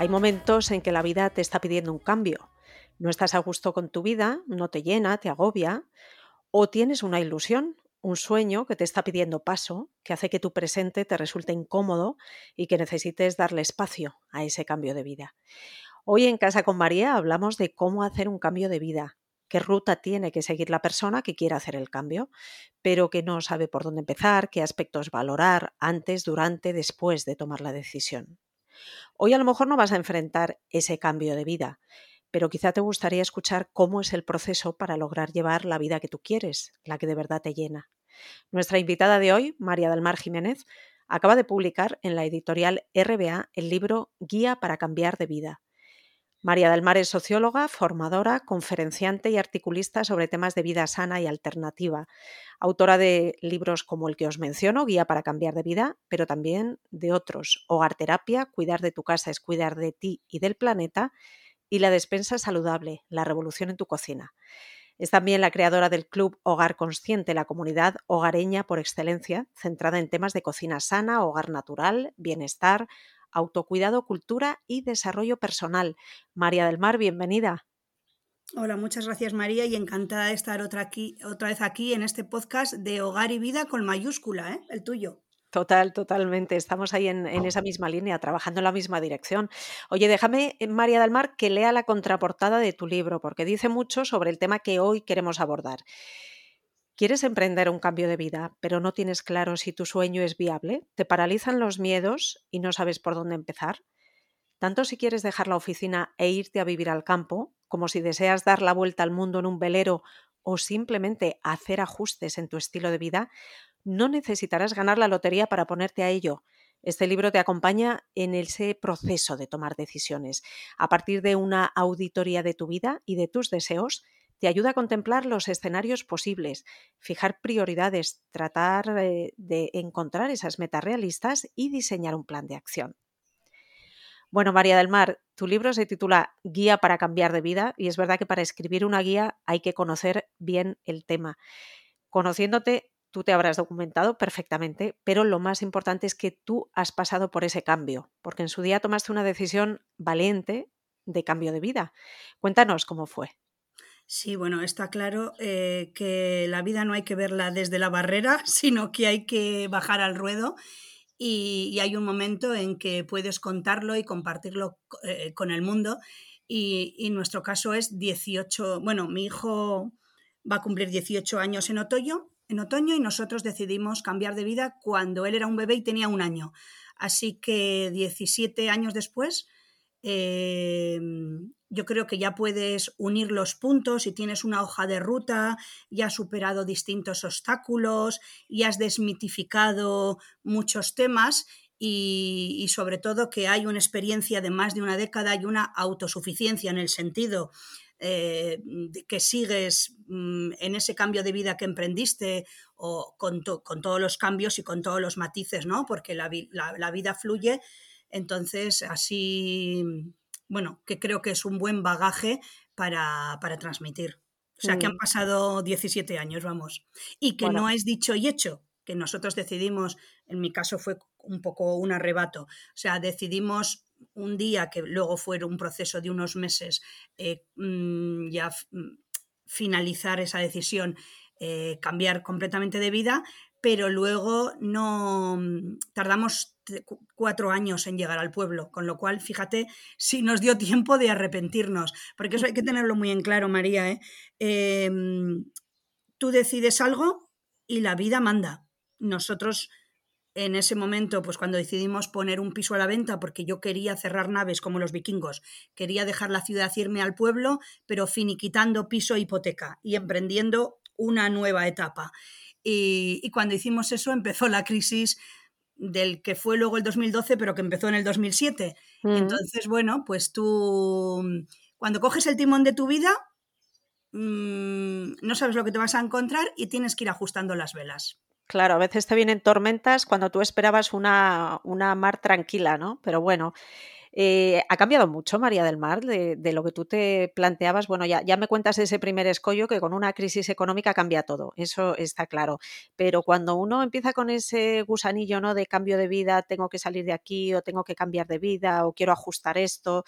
Hay momentos en que la vida te está pidiendo un cambio. No estás a gusto con tu vida, no te llena, te agobia, o tienes una ilusión, un sueño que te está pidiendo paso, que hace que tu presente te resulte incómodo y que necesites darle espacio a ese cambio de vida. Hoy en Casa con María hablamos de cómo hacer un cambio de vida, qué ruta tiene que seguir la persona que quiere hacer el cambio, pero que no sabe por dónde empezar, qué aspectos valorar antes, durante, después de tomar la decisión. Hoy a lo mejor no vas a enfrentar ese cambio de vida, pero quizá te gustaría escuchar cómo es el proceso para lograr llevar la vida que tú quieres, la que de verdad te llena. Nuestra invitada de hoy, María del Mar Jiménez, acaba de publicar en la editorial RBA el libro Guía para cambiar de vida. María del Mar es socióloga, formadora, conferenciante y articulista sobre temas de vida sana y alternativa, autora de libros como el que os menciono, Guía para cambiar de vida, pero también de otros, Hogar Terapia, Cuidar de tu casa es cuidar de ti y del planeta, y La despensa saludable, la revolución en tu cocina. Es también la creadora del Club Hogar Consciente, la comunidad hogareña por excelencia, centrada en temas de cocina sana, hogar natural, bienestar, autocuidado, cultura y desarrollo personal. María del Mar, bienvenida. Hola, muchas gracias María y encantada de estar otra, aquí, otra vez aquí en este podcast de Hogar y Vida con mayúscula, ¿eh? el tuyo. Total, totalmente. Estamos ahí en, en, esa misma línea, trabajando en la misma dirección. Oye, déjame, eh, María del Mar, que lea la contraportada de tu libro, porque dice mucho sobre el tema que hoy queremos abordar. ¿Quieres emprender un cambio de vida, pero no tienes claro si tu sueño es viable? ¿Te paralizan los miedos y no sabes por dónde empezar? Tanto si quieres dejar la oficina e irte a vivir al campo, como si deseas dar la vuelta al mundo en un velero o simplemente hacer ajustes en tu estilo de vida, no necesitarás ganar la lotería para ponerte a ello. Este libro te acompaña en ese proceso de tomar decisiones. A partir de una auditoría de tu vida y de tus deseos, te ayuda a contemplar los escenarios posibles, fijar prioridades, tratar eh, de encontrar esas metas realistas y diseñar un plan de acción. Bueno, María del Mar, tu libro se titula Guía para cambiar de vida y es verdad que para escribir una guía hay que conocer bien el tema. Conociéndote, tú te habrás documentado perfectamente, pero lo más importante es que tú has pasado por ese cambio, porque en su día tomaste una decisión valiente de cambio de vida. Cuéntanos cómo fue. Sí, bueno, está claro eh, que la vida no hay que verla desde la barrera, sino que hay que bajar al ruedo y, hay un momento en que puedes contarlo y compartirlo eh, con el mundo. Y, nuestro caso es 18, bueno, mi hijo va a cumplir 18 años en otoño, en otoño y nosotros decidimos cambiar de vida cuando él era un bebé y tenía un año. Así que 17 años después eh, yo creo que ya puedes unir los puntos y tienes una hoja de ruta, ya has superado distintos obstáculos, y has desmitificado muchos temas y, sobre todo que hay una experiencia de más de una década y una autosuficiencia en el sentido eh, que sigues mm, en ese cambio de vida que emprendiste o con, con, todos los cambios y con todos los matices, ¿no? Porque la vida fluye. Entonces, así bueno, que creo que es un buen bagaje para, transmitir. O sea, que han mm. pasado 17 años, vamos. Y que no es dicho y hecho, que nosotros decidimos, en mi caso fue un poco un arrebato, o sea, decidimos un día que luego fue un proceso de unos meses eh, mm, ya mm, finalizar esa decisión, eh, cambiar completamente de vida, pero luego no tardamos cuatro años en llegar al pueblo, con lo cual, fíjate, si nos dio tiempo de arrepentirnos, porque eso hay que tenerlo muy en claro, María. ¿eh? Em, tú decides algo y la vida manda. Nosotros en ese momento, pues cuando decidimos poner un piso a la venta, porque yo quería cerrar naves como los vikingos, quería dejar la ciudad, irme al pueblo, pero finiquitando piso e hipoteca y emprendiendo una nueva etapa. Y, y, cuando hicimos eso empezó la crisis del que fue luego el 2012, pero que empezó en el 2007. Mm. Entonces, bueno, pues tú Cuando coges el timón de tu vida, mm, no sabes lo que te vas a encontrar y tienes que ir ajustando las velas. Claro, a veces te vienen tormentas cuando tú esperabas una, una mar tranquila, ¿no? Pero bueno, eh, ¿Ha cambiado mucho, María del Mar, de, lo que tú te planteabas? Bueno, ya, ya me cuentas ese primer escollo que con una crisis económica cambia todo, eso está claro. Pero cuando uno empieza con ese gusanillo ¿no? de cambio de vida, tengo que salir de aquí o tengo que cambiar de vida o quiero ajustar esto,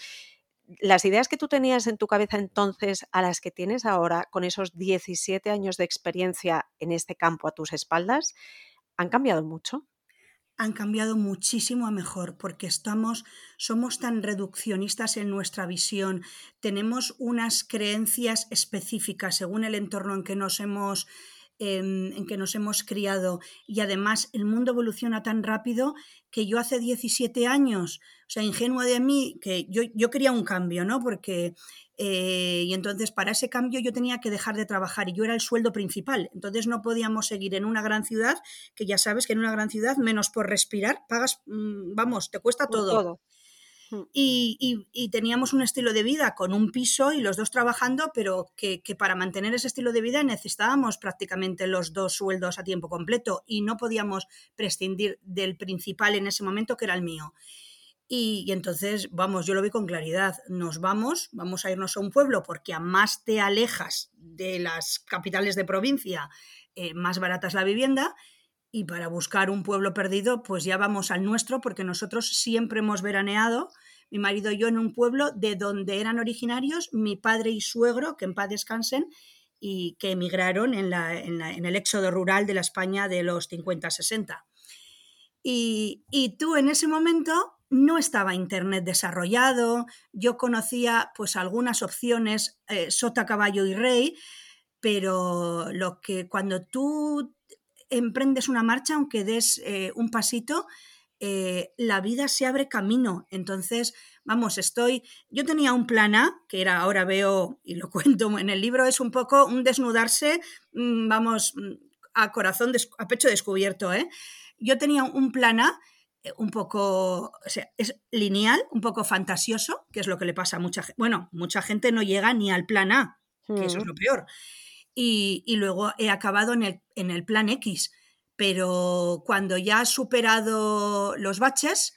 las ideas que tú tenías en tu cabeza entonces a las que tienes ahora, con esos 17 años de experiencia en este campo a tus espaldas, ¿han cambiado mucho? Han cambiado muchísimo a mejor porque estamos, somos tan reduccionistas en nuestra visión, tenemos unas creencias específicas según el entorno en que nos hemos em, en que nos hemos criado y además el mundo evoluciona tan rápido que yo hace 17 años, o sea, ingenuo de mí, que yo, yo quería un cambio, ¿no? Porque eh, y entonces para ese cambio yo tenía que dejar de trabajar y yo era el sueldo principal. Entonces no podíamos seguir en una gran ciudad, que ya sabes que en una gran ciudad, menos por respirar, pagas, mm, vamos, te cuesta todo. Mm. Y, teníamos un estilo de vida con un piso y los dos trabajando, pero que, para mantener ese estilo de vida necesitábamos prácticamente los dos sueldos a tiempo completo y no podíamos prescindir del principal en ese momento, que era el mío. Y, entonces, vamos, yo lo vi con claridad. Nos vamos, vamos a irnos a un pueblo porque a más te alejas de las capitales de provincia, eh, más barata es la vivienda. Y para buscar un pueblo perdido, pues ya vamos al nuestro porque nosotros siempre hemos veraneado, mi marido y yo, en un pueblo de donde eran originarios mi padre y suegro, que en paz descansen, y que emigraron en, la, en, el éxodo rural de la España de los 50-60. Y, y tú en ese momento no estaba Internet desarrollado, yo conocía pues algunas opciones, eh, sota, caballo y rey, pero lo que cuando tú emprendes una marcha, aunque des eh, un pasito, eh, la vida se abre camino. Entonces, vamos, estoy, yo tenía un plan A, que era, ahora veo y lo cuento en el libro, es un poco un desnudarse, mm, vamos, mm, a corazón, a pecho descubierto, ¿eh? Yo tenía un plan A eh, un poco, o sea, es lineal, un poco fantasioso, que es lo que le pasa a mucha gente. Bueno, mucha gente no llega ni al plan A, que eso es mm. lo peor. Y, y, luego he acabado en el, en el plan X. Pero cuando ya has superado los baches,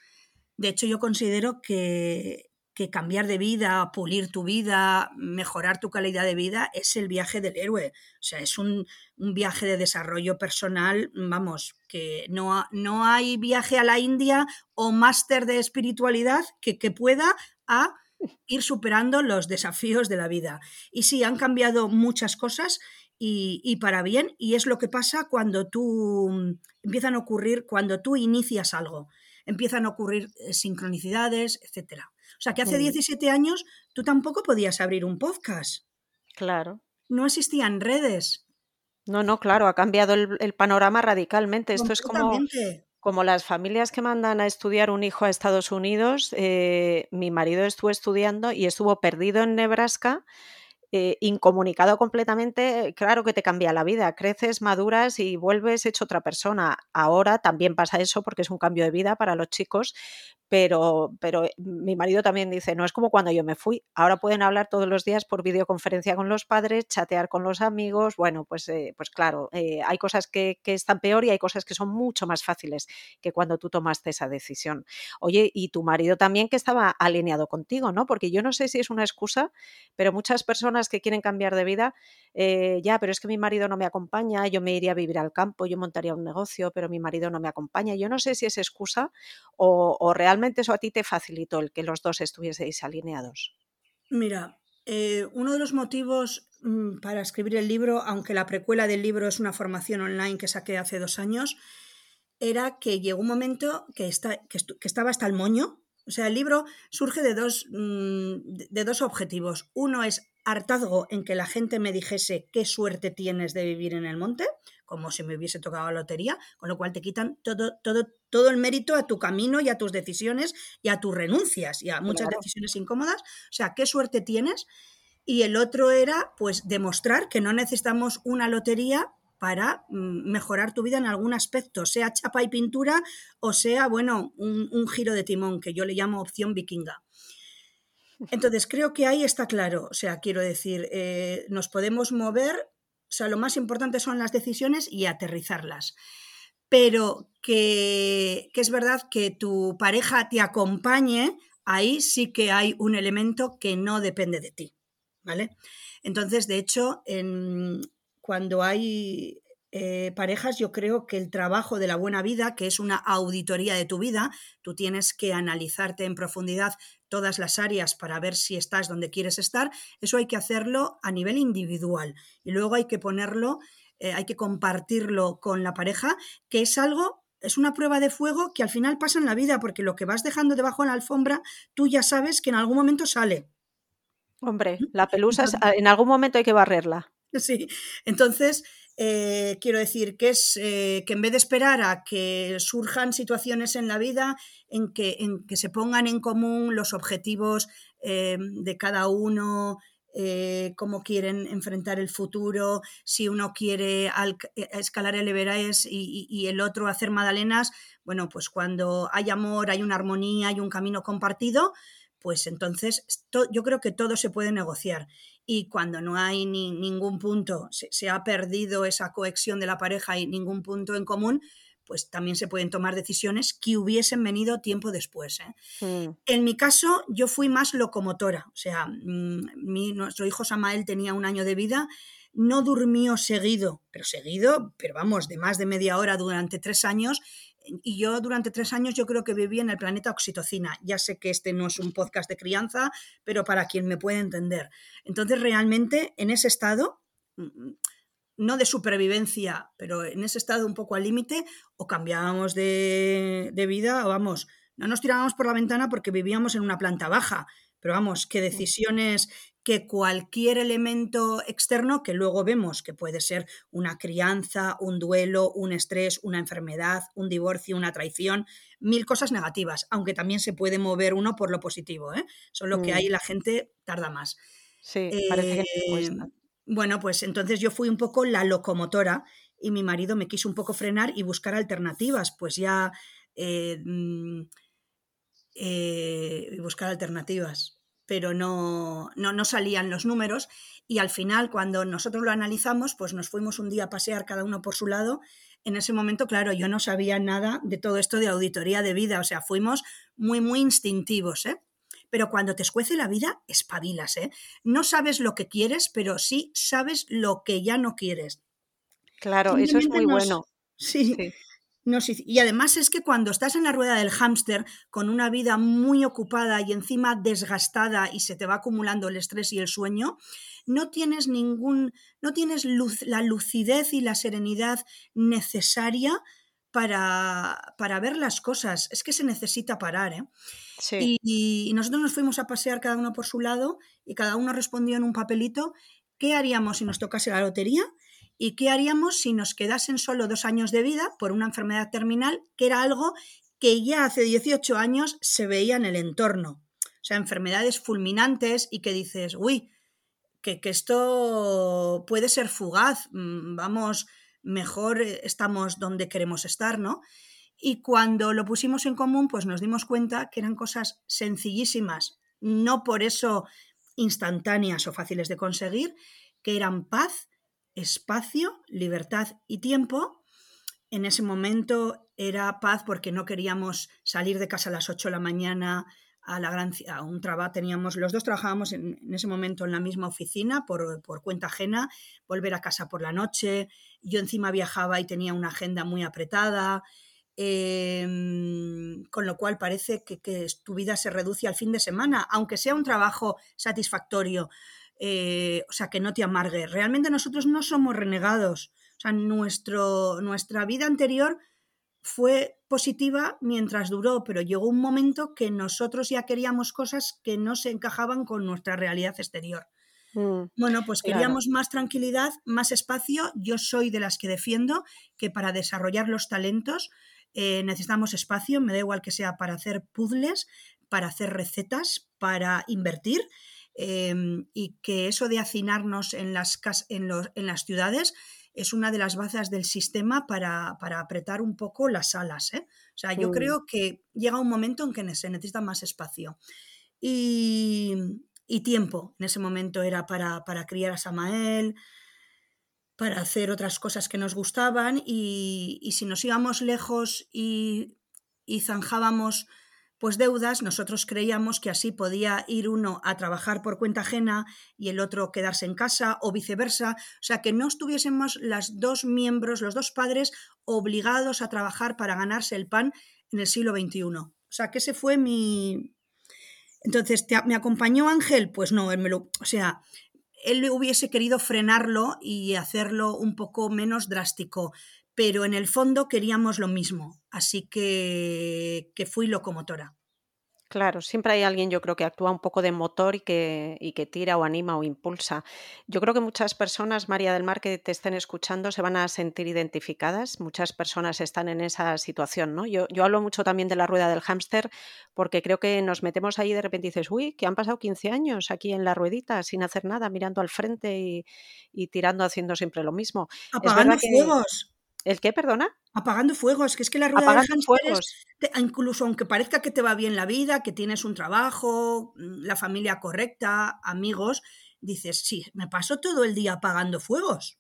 de hecho yo considero que, que cambiar de vida, pulir tu vida, mejorar tu calidad de vida es el viaje del héroe. O sea, es un, viaje de desarrollo personal, vamos, que no, no hay viaje a la India o máster de espiritualidad que, que pueda a ir superando los desafíos de la vida. Y sí, han cambiado muchas cosas y, y, para bien, y es lo que pasa cuando tú empiezan a ocurrir, cuando tú inicias algo, empiezan a ocurrir eh, sincronicidades, etcétera. O sea que hace 17 años tú tampoco podías abrir un podcast. Claro. No existían redes. No, no, claro, ha cambiado el, panorama radicalmente. Esto es como, como las familias que mandan a estudiar un hijo a Estados Unidos. Eh, mi marido estuvo estudiando y estuvo perdido en Nebraska eh, incomunicado completamente, claro que te cambia la vida, creces, maduras y vuelves hecho otra persona. Ahora también pasa eso porque es un cambio de vida para los chicos, pero, pero eh, mi marido también dice, no es como cuando yo me fui, ahora pueden hablar todos los días por videoconferencia con los padres, chatear con los amigos, bueno, pues, eh, pues claro, hay cosas que, que, están peor y hay cosas que son mucho más fáciles que cuando tú tomaste esa decisión. Oye, y tu marido también que estaba alineado contigo, ¿no? Porque yo no sé si es una excusa, pero muchas personas que quieren cambiar de vida, eh, ya, pero es que mi marido no me acompaña, yo me iría a vivir al campo, yo montaría un negocio, pero mi marido no me acompaña. Yo no sé si es excusa o, realmente eso a ti te facilitó el que los dos estuvieseis alineados. Mira, eh, uno de los motivos mm, para escribir el libro, aunque la precuela del libro es una formación online que saqué hace dos años, era que llegó un momento que, está, que, estaba hasta el moño. O sea, el libro surge de dos, mm, de dos objetivos. Uno es hartazgo en que la gente me dijese qué suerte tienes de vivir en el monte, como si me hubiese tocado la lotería, con lo cual te quitan todo, todo, todo el mérito a tu camino y a tus decisiones y a tus renuncias y a muchas decisiones incómodas. O sea, qué suerte tienes. Y el otro era, pues, demostrar que no necesitamos una lotería para mm, mejorar tu vida en algún aspecto, sea chapa y pintura o sea, bueno, un, un giro de timón, que yo le llamo opción vikinga. Entonces, creo que ahí está claro. O sea, quiero decir, eh, nos podemos mover, o sea, lo más importante son las decisiones y aterrizarlas. Pero que, que es verdad que tu pareja te acompañe, ahí sí que hay un elemento que no depende de ti. ¿Vale? Entonces, de hecho, cuando hay eh, parejas, yo creo que el trabajo de la buena vida, que es una auditoría de tu vida, tú tienes que analizarte en profundidad todas las áreas para ver si estás donde quieres estar, eso hay que hacerlo a nivel individual y luego hay que ponerlo, eh, hay que compartirlo con la pareja, que es algo es una prueba de fuego que al final pasa en la vida, porque lo que vas dejando debajo de la alfombra, tú ya sabes que en algún momento sale. Hombre, la pelusa en algún momento hay que barrerla. Sí, entonces eh, quiero decir que es eh, que en vez de esperar a que surjan situaciones en la vida en que, en que se pongan en común los objetivos eh, de cada uno, cómo quieren enfrentar el futuro, si uno quiere escalar el Everest y, y, el otro hacer magdalenas, bueno, pues cuando hay amor, hay una armonía, hay un camino compartido, pues entonces yo creo que todo se puede negociar y cuando no hay ni, ningún punto, se, ha perdido esa cohesión de la pareja y ningún punto en común, pues también se pueden tomar decisiones que hubiesen venido tiempo después. ¿eh? Mm. En mi caso, yo fui más locomotora, o sea, mm, mi, nuestro hijo Samael tenía un año de vida, no durmió seguido, pero seguido, pero vamos, de más de media hora durante tres años, y yo durante tres años yo creo que viví en el planeta oxitocina. Ya sé que este no es un podcast de crianza, pero para quien me puede entender. Entonces, realmente, en ese estado, mm, no de supervivencia, pero en ese estado un poco al límite, o cambiábamos de, de vida, o vamos, no nos tirábamos por la ventana porque vivíamos en una planta baja, pero vamos, qué decisiones que cualquier elemento externo que luego vemos que puede ser una crianza, un duelo, un estrés, una enfermedad, un divorcio, una traición, mil cosas negativas, aunque también se puede mover uno por lo positivo, ¿eh? solo que mm. ahí la gente tarda más. Sí, parece que eh, Bueno, pues entonces yo fui un poco la locomotora y mi marido me quiso un poco frenar y buscar alternativas, pues ya eh, mm, eh, buscar alternativas pero no, no, no, salían los números y al final cuando nosotros lo analizamos, pues nos fuimos un día a pasear cada uno por su lado. En ese momento, claro, yo no sabía nada de todo esto de auditoría de vida, o sea, fuimos muy, muy instintivos, ¿eh? Pero cuando te escuece la vida, espabilas, ¿eh? No sabes lo que quieres, pero sí sabes lo que ya no quieres. Claro, eso es muy bueno. Sí, sí, y además es que cuando estás en la rueda del hámster con una vida muy ocupada y encima desgastada y se te va acumulando el estrés y el sueño, no tienes ningún, no tienes luz, la lucidez y la serenidad necesaria para, para, ver las cosas. Es que se necesita parar. ¿eh? y, nosotros nos fuimos a pasear cada uno por su lado y cada uno respondió en un papelito qué haríamos si nos tocase la lotería ¿Y qué haríamos si nos quedasen solo dos años de vida por una enfermedad terminal, que era algo que ya hace 18 años se veía en el entorno? O sea, enfermedades fulminantes y que dices, uy, que, que esto puede ser fugaz, mm, vamos, mejor eh, estamos donde queremos estar, ¿no? Y cuando lo pusimos en común, pues nos dimos cuenta que eran cosas sencillísimas, no por eso instantáneas o fáciles de conseguir, que eran paz, espacio, libertad y tiempo. En ese momento era paz porque no queríamos salir de casa a las 8 de la mañana a la gran a un trabajo teníamos los dos trabajábamos en, ese momento en la misma oficina por, cuenta ajena volver a casa por la noche yo encima viajaba y tenía una agenda muy apretada em, con lo cual parece que, que, tu vida se reduce al fin de semana aunque sea un trabajo satisfactorio eh, o sea, que no te amargue. Realmente nosotros no somos renegados. O sea, nuestro, nuestra vida anterior fue positiva mientras duró, pero llegó un momento que nosotros ya queríamos cosas que no se encajaban con nuestra realidad exterior. Mm, bueno, pues queríamos más tranquilidad, más espacio. Yo soy de las que defiendo que para desarrollar los talentos eh, necesitamos espacio, me da igual que sea para hacer puzzles, para hacer recetas, para invertir Em, y que eso de hacinarnos en las, en, en las ciudades es una de las bazas del sistema para, apretar un poco las alas. ¿eh? O sea, yo mm. creo que llega un momento en que se necesita más espacio. y, tiempo. En ese momento era para, criar a Samael, para hacer otras cosas que nos gustaban y, y si nos íbamos lejos y, y zanjábamos pues deudas, nosotros creíamos que así podía ir uno a trabajar por cuenta ajena y el otro quedarse en casa o viceversa, o sea, que no estuviésemos las dos miembros, los dos padres obligados a trabajar para ganarse el pan en el siglo XXI. O sea, que ese fue mi... Entonces, ¿me acompañó Ángel? Pues no, él me lo... O sea, él hubiese querido frenarlo y hacerlo un poco menos drástico, pero en el fondo queríamos lo mismo, así que, que fui locomotora. Claro, siempre hay alguien, yo creo, que actúa un poco de motor y que, y que tira o anima o impulsa. Yo creo que muchas personas, María del Mar, que te estén escuchando, se van a sentir identificadas. Muchas personas están en esa situación, ¿no? Yo, yo hablo mucho también de la rueda del hámster porque creo que nos metemos ahí y de repente dices, uy, que han pasado 15 años aquí en la ruedita sin hacer nada, mirando al frente y, y tirando, haciendo siempre lo mismo. Apagando fuegos. ¿El qué, perdona? Apagando fuegos, que es que la rueda de fuegos. incluso aunque parezca que te va bien la vida, que tienes un trabajo, mm, la familia correcta, amigos, dices, sí, me paso todo el día apagando fuegos.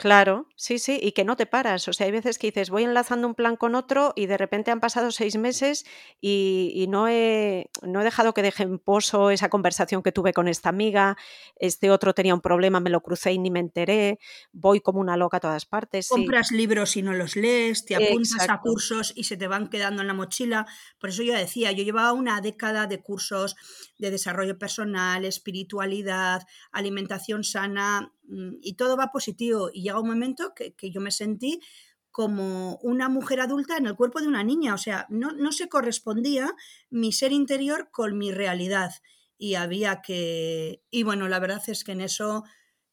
Claro, sí, sí, y que no te paras. O sea, hay veces que dices, voy enlazando un plan con otro y de repente han pasado seis meses y, no, he, no he dejado que deje en poso esa conversación que tuve con esta amiga. Este otro tenía un problema, me lo crucé y ni me enteré. Voy como una loca a todas partes. Compras libros y no los lees, te apuntas a cursos y se te van quedando en la mochila. Por eso yo decía, yo llevaba una década de cursos de desarrollo personal, espiritualidad, alimentación sana y todo va positivo. Y llega un momento que, yo me sentí como una mujer adulta en el cuerpo de una niña, o sea, no, no se correspondía mi ser interior con mi realidad y había que... Y bueno, la verdad es que en eso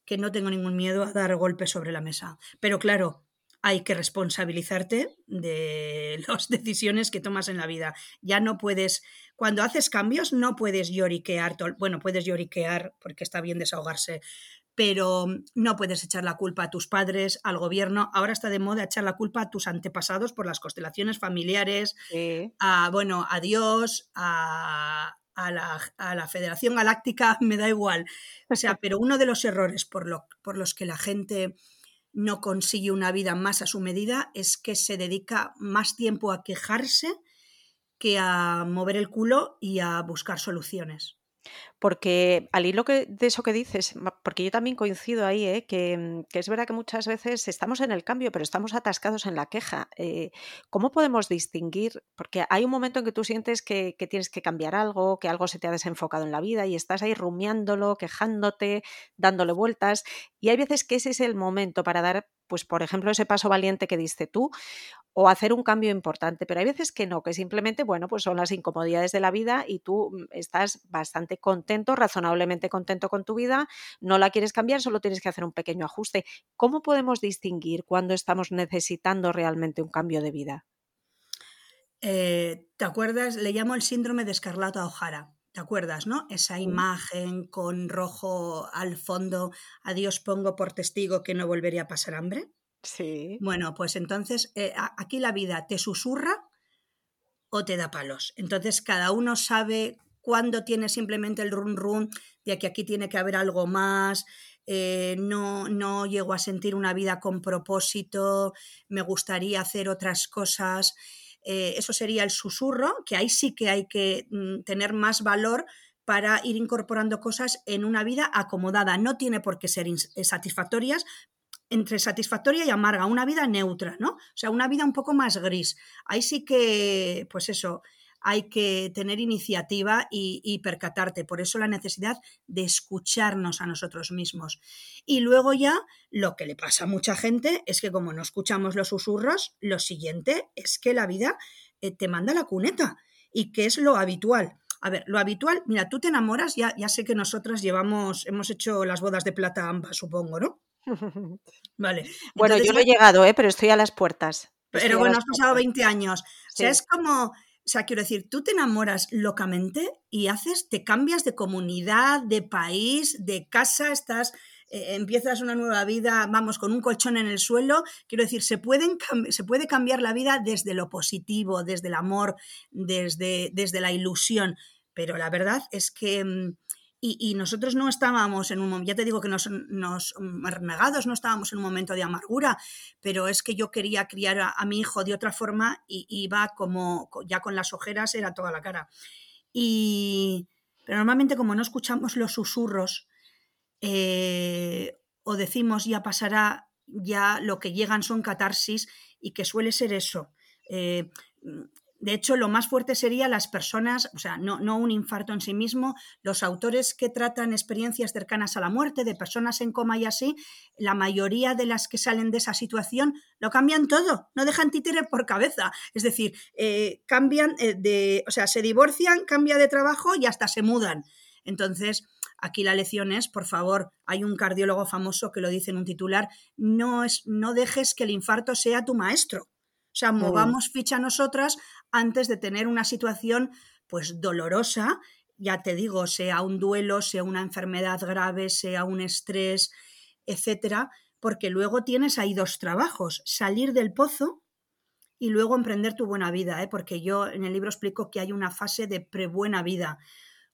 que no tengo ningún miedo a dar golpes sobre la mesa. Pero claro, hay que responsabilizarte de las decisiones que tomas en la vida. Ya no puedes, cuando haces cambios, no puedes lloriquear, bueno, puedes lloriquear porque está bien desahogarse, pero no puedes echar la culpa a tus padres, al gobierno. Ahora está de moda echar la culpa a tus antepasados por las constelaciones familiares, a, bueno, a Dios, a, la, a, la, Federación Galáctica, me da igual. O sea, pero uno de los errores por, lo, por los que la gente no consigue una vida más a su medida es que se dedica más tiempo a quejarse que a mover el culo y a buscar soluciones. Porque al hilo de eso que dices, porque yo también coincido ahí, ¿eh? mm, que, es verdad que muchas veces estamos en el cambio, pero estamos atascados en la queja. Eh, ¿Cómo podemos distinguir? Porque hay un momento en que tú sientes que, que, tienes que cambiar algo, que algo se te ha desenfocado en la vida y estás ahí rumiándolo, quejándote, dándole vueltas. Y hay veces que ese es el momento para dar pues por ejemplo, ese paso valiente que diste tú, o hacer un cambio importante, pero hay veces que no, que simplemente, bueno, pues son las incomodidades de la vida y tú mm, estás bastante contento, razonablemente contento con tu vida, no la quieres cambiar, solo tienes que hacer un pequeño ajuste. ¿Cómo podemos distinguir cuando estamos necesitando realmente un cambio de vida? Eh, ¿Te acuerdas? Le llamo el síndrome de Escarlata O'Hara. ¿Te acuerdas, no? Esa imagen con rojo al fondo, a Dios pongo por testigo que no volvería a pasar hambre. Sí. Bueno, pues entonces eh, aquí la vida te susurra o te da palos. Entonces cada uno sabe cuándo tiene simplemente el run run de que aquí tiene que haber algo más, eh, no, no llego a sentir una vida con propósito, me gustaría hacer otras cosas. Eh, eso sería el susurro, que ahí sí que hay que mm, tener más valor para ir incorporando cosas en una vida acomodada. No tiene por qué ser satisfactorias, entre satisfactoria y amarga, una vida neutra, ¿no? O sea, una vida un poco más gris. Ahí sí que, pues eso, hay que tener iniciativa y, percatarte. Por eso la necesidad de escucharnos a nosotros mismos. Y luego ya lo que le pasa a mucha gente es que como no escuchamos los susurros, lo siguiente es que la vida eh, te manda la cuneta y que es lo habitual. A ver, lo habitual, mira, tú te enamoras, ya, ya sé que nosotras llevamos, hemos hecho las bodas de plata ambas, supongo, ¿no? Vale. Bueno, yo no he llegado, ¿eh? pero estoy a las puertas. Pero bueno, has pasado 20 años. O sea, es como, o sea, quiero decir, tú te enamoras locamente y haces, te cambias de comunidad, de país, de casa, estás, eh, empiezas una nueva vida, vamos, con un colchón en el suelo. Quiero decir, se, pueden, se puede cambiar la vida desde lo positivo, desde el amor, desde, desde la ilusión. pero la verdad es que mm, y, nosotros no estábamos en un momento, ya te digo que nos, nos renegados, no estábamos en un momento de amargura, pero es que yo quería criar a, mi hijo de otra forma y iba como ya con las ojeras, era toda la cara. Y, pero normalmente como no escuchamos los susurros eh, o decimos ya pasará, ya lo que llegan son catarsis y que suele ser eso. Eh, de hecho, lo más fuerte sería las personas, o sea, no, no, un infarto en sí mismo, los autores que tratan experiencias cercanas a la muerte de personas en coma y así, la mayoría de las que salen de esa situación lo cambian todo, no dejan títere por cabeza. Es decir, eh, cambian eh, de, o sea, se divorcian, cambia de trabajo y hasta se mudan. Entonces, aquí la lección es, por favor, hay un cardiólogo famoso que lo dice en un titular, no, es, no dejes que el infarto sea tu maestro. O sea, movamos ficha nosotras antes de tener una situación pues dolorosa, ya te digo, sea un duelo, sea una enfermedad grave, sea un estrés, etcétera, porque luego tienes ahí dos trabajos, salir del pozo y luego emprender tu buena vida, ¿eh? porque yo en el libro explico que hay una fase de prebuena vida,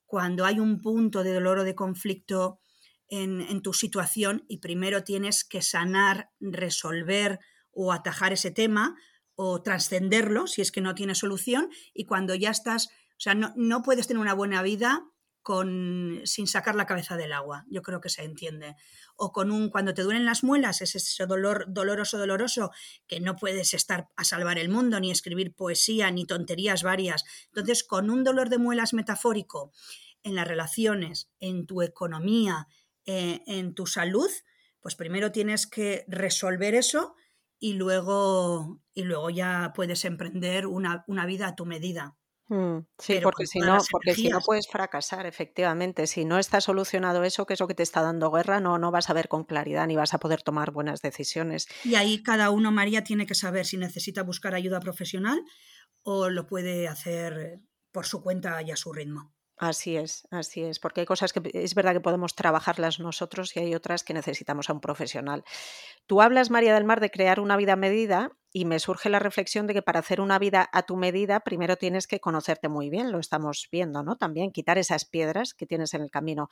cuando hay un punto de dolor o de conflicto en, en tu situación y primero tienes que sanar, resolver o atajar ese tema o trascenderlo si es que no tiene solución y cuando ya estás, o sea, no, no puedes tener una buena vida con, sin sacar la cabeza del agua, yo creo que se entiende. O con un, cuando te duelen las muelas, es ese dolor doloroso, doloroso, que no puedes estar a salvar el mundo, ni escribir poesía, ni tonterías varias. Entonces, con un dolor de muelas metafórico en las relaciones, en tu economía, eh, en tu salud, pues primero tienes que resolver eso y luego, y luego ya puedes emprender una, vida a tu medida. Mm, sí, porque si, no, porque si no puedes fracasar, efectivamente. Si no está solucionado eso, que es lo que te está dando guerra, no, no vas a ver con claridad ni vas a poder tomar buenas decisiones. Y ahí cada uno, María, tiene que saber si necesita buscar ayuda profesional o lo puede hacer por su cuenta y a su ritmo. Así es, así es, porque hay cosas que es verdad que podemos trabajarlas nosotros y hay otras que necesitamos a un profesional. Tú hablas, María del Mar, de crear una vida a medida y me surge la reflexión de que para hacer una vida a tu medida, primero tienes que conocerte muy bien, lo estamos viendo, ¿no? También quitar esas piedras que tienes en el camino.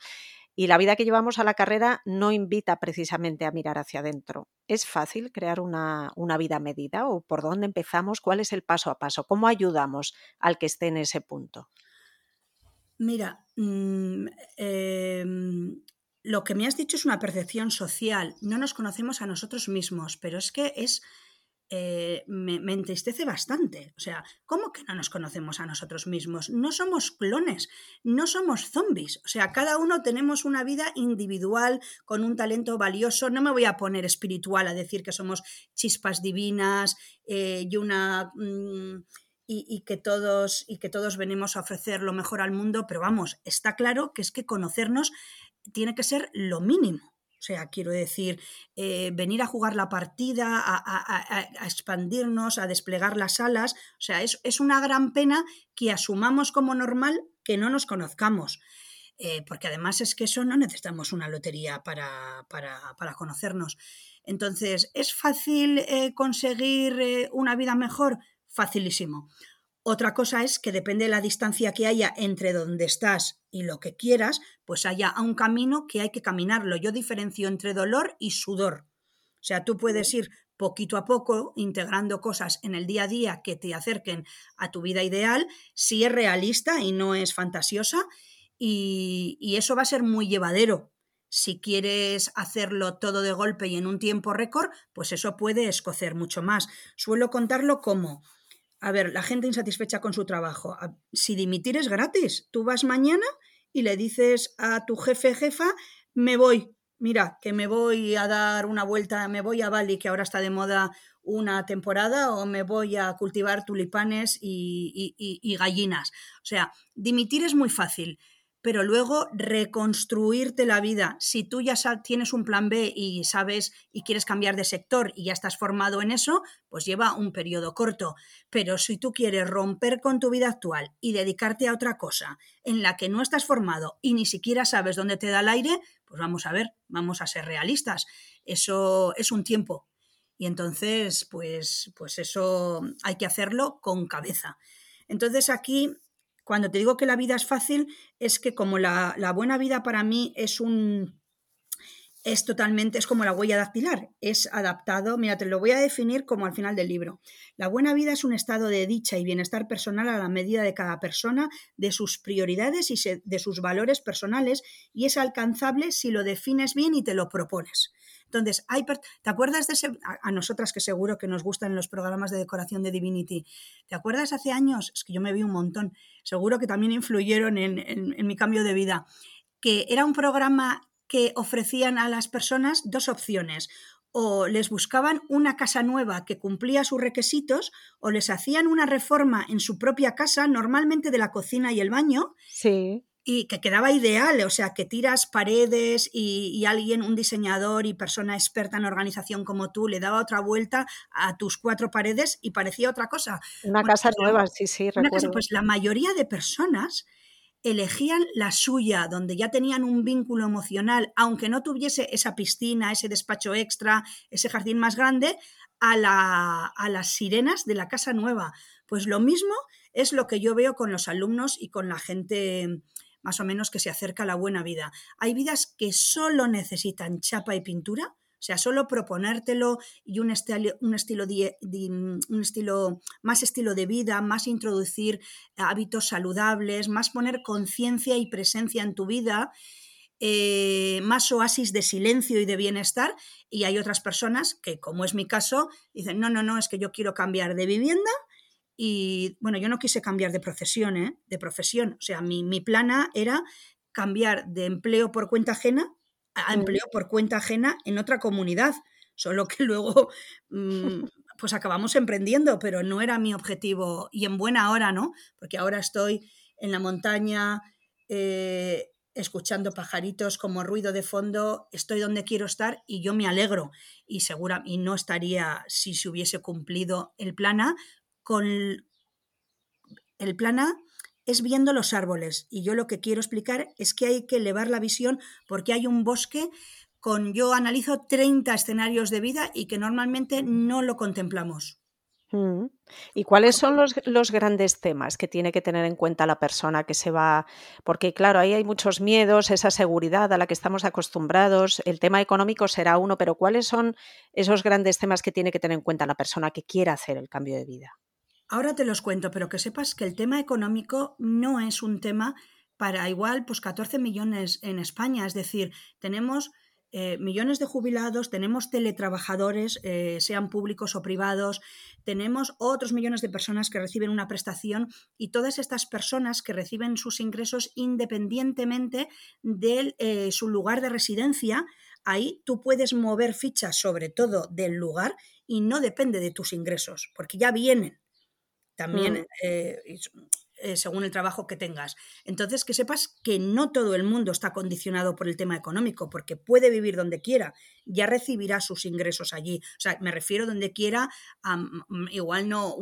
Y la vida que llevamos a la carrera no invita precisamente a mirar hacia adentro. ¿Es fácil crear una, una vida a medida o por dónde empezamos? ¿Cuál es el paso a paso? ¿Cómo ayudamos al que esté en ese punto? Mira, mm, em, lo que me has dicho es una percepción social. No nos conocemos a nosotros mismos, pero es que es eh, me, entristece bastante. O sea, ¿cómo que no nos conocemos a nosotros mismos? No somos clones, no somos zombies. O sea, cada uno tenemos una vida individual con un talento valioso. No me voy a poner espiritual a decir que somos chispas divinas eh, y una... Mm, y, que todos, y que todos venimos a ofrecer lo mejor al mundo, pero vamos, está claro que es que conocernos tiene que ser lo mínimo. O sea, quiero decir, eh, venir a jugar la partida, a, expandirnos, a desplegar las alas. O sea, es, es, una gran pena que asumamos como normal que no nos conozcamos. Eh, porque además es que eso no necesitamos una lotería para, para, conocernos. Entonces, ¿es fácil eh, conseguir una vida mejor? Facilísimo. Otra cosa es que depende de la distancia que haya entre donde estás y lo que quieras, pues haya un camino que hay que caminarlo. Yo diferencio entre dolor y sudor. O sea, tú puedes ir poquito a poco integrando cosas en el día a día que te acerquen a tu vida ideal, si es realista y no es fantasiosa, y, y eso va a ser muy llevadero. Si quieres hacerlo todo de golpe y en un tiempo récord, pues eso puede escocer mucho más. Suelo contarlo como a ver, la gente insatisfecha con su trabajo. Si dimitir es gratis, tú vas mañana y le dices a tu jefe, jefa, me voy, mira, que me voy a dar una vuelta, me voy a Bali, que ahora está de moda una temporada, o me voy a cultivar tulipanes y, gallinas. O sea, dimitir es muy fácil pero luego reconstruirte la vida. Si tú ya tienes un plan B y sabes y quieres cambiar de sector y ya estás formado en eso, pues lleva un periodo corto. Pero si tú quieres romper con tu vida actual y dedicarte a otra cosa en la que no estás formado y ni siquiera sabes dónde te da el aire, pues vamos a ver, vamos a ser realistas. Eso es un tiempo. Y entonces, pues, pues eso hay que hacerlo con cabeza. Entonces aquí cuando te digo que la vida es fácil, es que como la, buena vida para mí es un, es totalmente, es como la huella dactilar, es adaptado, mira, te lo voy a definir como al final del libro. La buena vida es un estado de dicha y bienestar personal a la medida de cada persona, de sus prioridades y de sus valores personales, y es alcanzable si lo defines bien y te lo propones. Entonces, hay, ¿te acuerdas de ese, a, nosotras que seguro que nos gustan los programas de decoración de Divinity? ¿Te acuerdas hace años? Es que yo me vi un montón, seguro que también influyeron en, en mi cambio de vida, que era un programa que ofrecían a las personas dos opciones. O les buscaban una casa nueva que cumplía sus requisitos, o les hacían una reforma en su propia casa, normalmente de la cocina y el baño. Sí. Y que quedaba ideal, o sea, que tiras paredes y, alguien, un diseñador y persona experta en organización como tú, le daba otra vuelta a tus cuatro paredes y parecía otra cosa. Una casa pues nueva, sí, sí, recuerdo. pues la mayoría de personas elegían la suya, donde ya tenían un vínculo emocional, aunque no tuviese esa piscina, ese despacho extra, ese jardín más grande, a, la, a las sirenas de la casa nueva. Pues lo mismo es lo que yo veo con los alumnos y con la gente más o menos que se acerca a la buena vida. Hay vidas que solo necesitan chapa y pintura, o sea, solo proponértelo y un, estilo, un, estilo más estilo de vida, más introducir hábitos saludables, más poner conciencia y presencia en tu vida, eh, más oasis de silencio y de bienestar. Y hay otras personas que, como es mi caso, dicen, no, no, no, es que yo quiero cambiar de vivienda. Y bueno, yo no quise cambiar de profesión, ¿eh? de profesión. O sea, mi, mi plana era cambiar de empleo por cuenta ajena a empleo por cuenta ajena en otra comunidad. Solo que luego mm, pues acabamos emprendiendo, pero no era mi objetivo y en buena hora, ¿no? Porque ahora estoy en la montaña eh, escuchando pajaritos como ruido de fondo, estoy donde quiero estar y yo me alegro y segura y no estaría si se hubiese cumplido el plana con el plana es viendo los árboles. Y yo lo que quiero explicar es que hay que elevar la visión porque hay un bosque con, yo analizo 30 escenarios de vida y que normalmente no lo contemplamos. Mm. ¿Y cuáles son los, los, grandes temas que tiene que tener en cuenta la persona que se va? Porque claro, ahí hay muchos miedos, esa seguridad a la que estamos acostumbrados, el tema económico será uno, pero ¿cuáles son esos grandes temas que tiene que tener en cuenta la persona que quiera hacer el cambio de vida? Ahora te los cuento, pero que sepas que el tema económico no es un tema para igual pues 14 millones en España, es decir, tenemos eh, millones de jubilados, tenemos teletrabajadores, eh, sean públicos o privados, tenemos otros millones de personas que reciben una prestación y todas estas personas que reciben sus ingresos independientemente de eh, su lugar de residencia, ahí tú puedes mover fichas sobre todo del lugar y no depende de tus ingresos, porque ya vienen también mm. eh, eh, según el trabajo que tengas. Entonces, que sepas que no todo el mundo está condicionado por el tema económico, porque puede vivir donde quiera, ya recibirá sus ingresos allí. O sea, me refiero donde quiera, igual no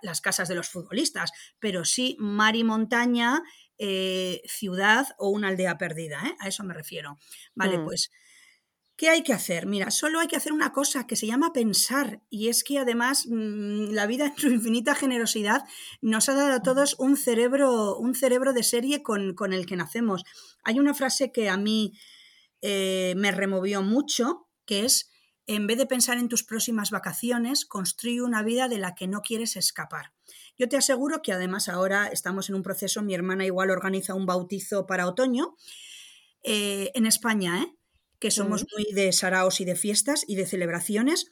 las casas de los futbolistas, pero sí mar y montaña, eh, ciudad o una aldea perdida, a eso me refiero. Vale, mm. pues ¿Qué hay que hacer? Mira, solo hay que hacer una cosa que se llama pensar y es que además mm, la vida en su infinita generosidad nos ha dado a todos un cerebro, un cerebro de serie con, el que nacemos. Hay una frase que a mí eh, me removió mucho, que es, en vez de pensar en tus próximas vacaciones, construye una vida de la que no quieres escapar. Yo te aseguro que además ahora estamos en un proceso, mi hermana igual organiza un bautizo para otoño eh, en España, ¿eh? Que somos muy de saraos y de fiestas y de celebraciones,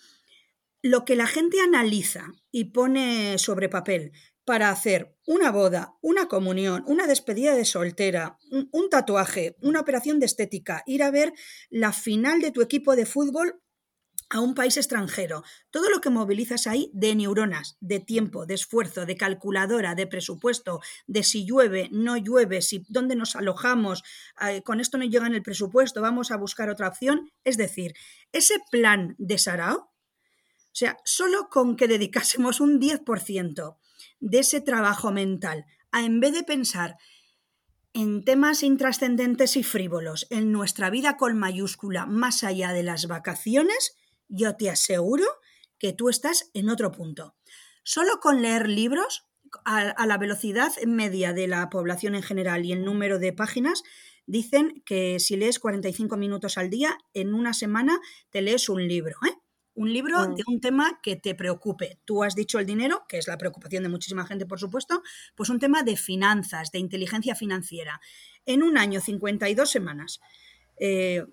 lo que la gente analiza y pone sobre papel para hacer una boda, una comunión, una despedida de soltera, un, tatuaje, una operación de estética, ir a ver la final de tu equipo de fútbol a un país extranjero. Todo lo que movilizas ahí de neuronas, de tiempo, de esfuerzo, de calculadora, de presupuesto, de si llueve, no llueve, si dónde nos alojamos, eh, con esto no llega en el presupuesto, vamos a buscar otra opción. Es decir, ese plan de Sarao, o sea, solo con que dedicásemos un 10% de ese trabajo mental a en vez de pensar en temas intrascendentes y frívolos, en nuestra vida con mayúscula, más allá de las vacaciones, yo te aseguro que tú estás en otro punto. Solo con leer libros, a, la velocidad media de la población en general y el número de páginas, dicen que si lees 45 minutos al día, en una semana te lees un libro. ¿eh? Un libro mm. de un tema que te preocupe. Tú has dicho el dinero, que es la preocupación de muchísima gente, por supuesto, pues un tema de finanzas, de inteligencia financiera. En un año, 52 semanas. Eh,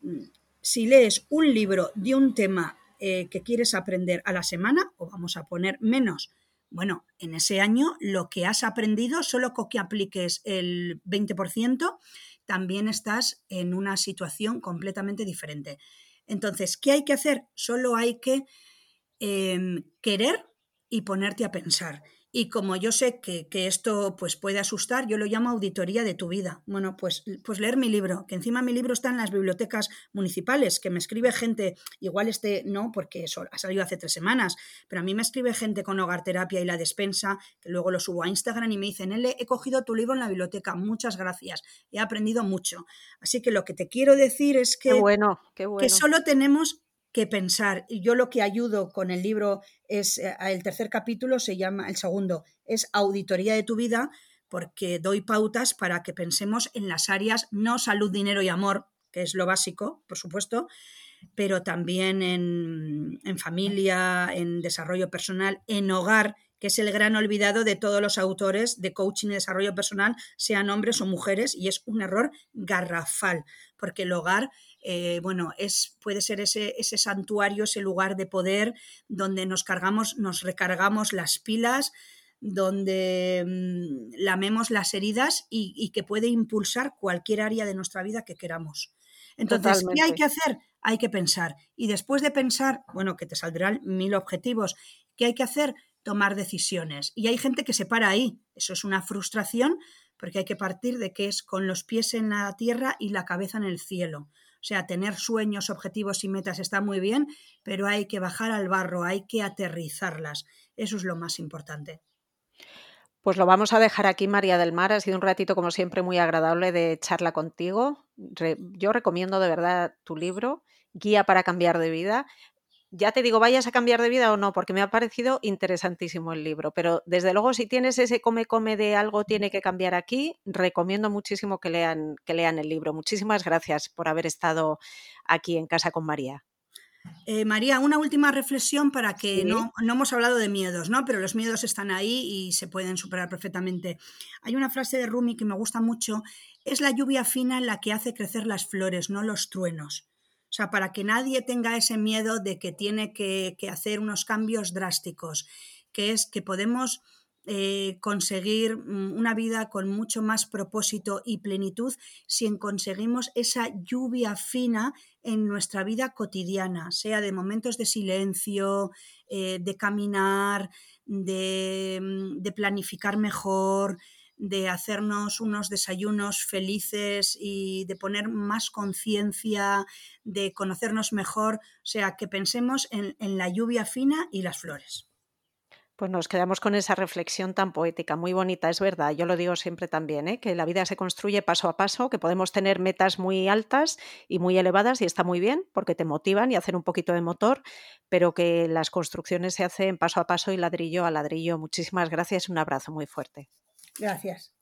si lees un libro de un tema eh, que quieres aprender a la semana, o vamos a poner menos, bueno, en ese año lo que has aprendido, solo con que apliques el 20%, también estás en una situación completamente diferente. Entonces, ¿qué hay que hacer? Solo hay que em, querer y ponerte a pensar. Y como yo sé que, esto pues, puede asustar, yo lo llamo auditoría de tu vida. Bueno, pues, pues leer mi libro, que encima mi libro está en las bibliotecas municipales, que me escribe gente, igual este no, porque eso ha salido hace tres semanas, pero a mí me escribe gente con hogar terapia y la despensa, que luego lo subo a Instagram y me dicen, Ele, he cogido tu libro en la biblioteca, muchas gracias, he aprendido mucho. Así que lo que te quiero decir es que, bueno, que solo tenemos que pensar. Yo lo que ayudo con el libro es, eh, el tercer capítulo se llama, el segundo, es Auditoría de tu vida, porque doy pautas para que pensemos en las áreas no salud, dinero y amor, que es lo básico, por supuesto, pero también en, en familia, en desarrollo personal, en hogar, que es el gran olvidado de todos los autores de coaching y desarrollo personal, sean hombres o mujeres, y es un error garrafal, porque el hogar eh, bueno, es, puede ser ese, ese santuario, ese lugar de poder donde nos cargamos, nos recargamos las pilas, donde mm, lamemos las heridas y, que puede impulsar cualquier área de nuestra vida que queramos. Entonces, ¿qué hay que hacer? Hay que pensar. Y después de pensar, bueno, que te saldrán mil objetivos, ¿qué hay que hacer? Tomar decisiones. Y hay gente que se para ahí. Eso es una frustración porque hay que partir de que es con los pies en la tierra y la cabeza en el cielo. Sea, tener sueños, objetivos y metas está muy bien, pero hay que bajar al barro, hay que aterrizarlas. Eso es lo más importante. Pues lo vamos a dejar aquí, María del Mar. Ha sido un ratito, como siempre, muy agradable de charla contigo. yo recomiendo de verdad tu libro, Guía para cambiar de vida ya te digo, vayas a cambiar de vida o no, porque me ha parecido interesantísimo el libro. Pero desde luego, si tienes ese come-come de algo tiene que cambiar aquí, recomiendo muchísimo que lean, que lean el libro. Muchísimas gracias por haber estado aquí en casa con María. Eh, María, una última reflexión para que no, no, hemos hablado de miedos, ¿no? Pero los miedos están ahí y se pueden superar perfectamente. Hay una frase de Rumi que me gusta mucho, es la lluvia fina la que hace crecer las flores, no los truenos. O sea, para que nadie tenga ese miedo de que tiene que, hacer unos cambios drásticos, que es que podemos eh, conseguir mm, una vida con mucho más propósito y plenitud si conseguimos esa lluvia fina en nuestra vida cotidiana, sea de momentos de silencio, eh, de caminar, de, mm, de planificar mejor, de hacernos unos desayunos felices y de poner más conciencia, de conocernos mejor, o sea, que pensemos en, la lluvia fina y las flores. Pues nos quedamos con esa reflexión tan poética, muy bonita, es verdad. Yo lo digo siempre también, ¿eh? que la vida se construye paso a paso, que podemos tener metas muy altas y muy elevadas y está muy bien porque te motivan y hacen un poquito de motor, pero que las construcciones se hacen paso a paso y ladrillo a ladrillo. Muchísimas gracias, un abrazo muy fuerte. Gracias.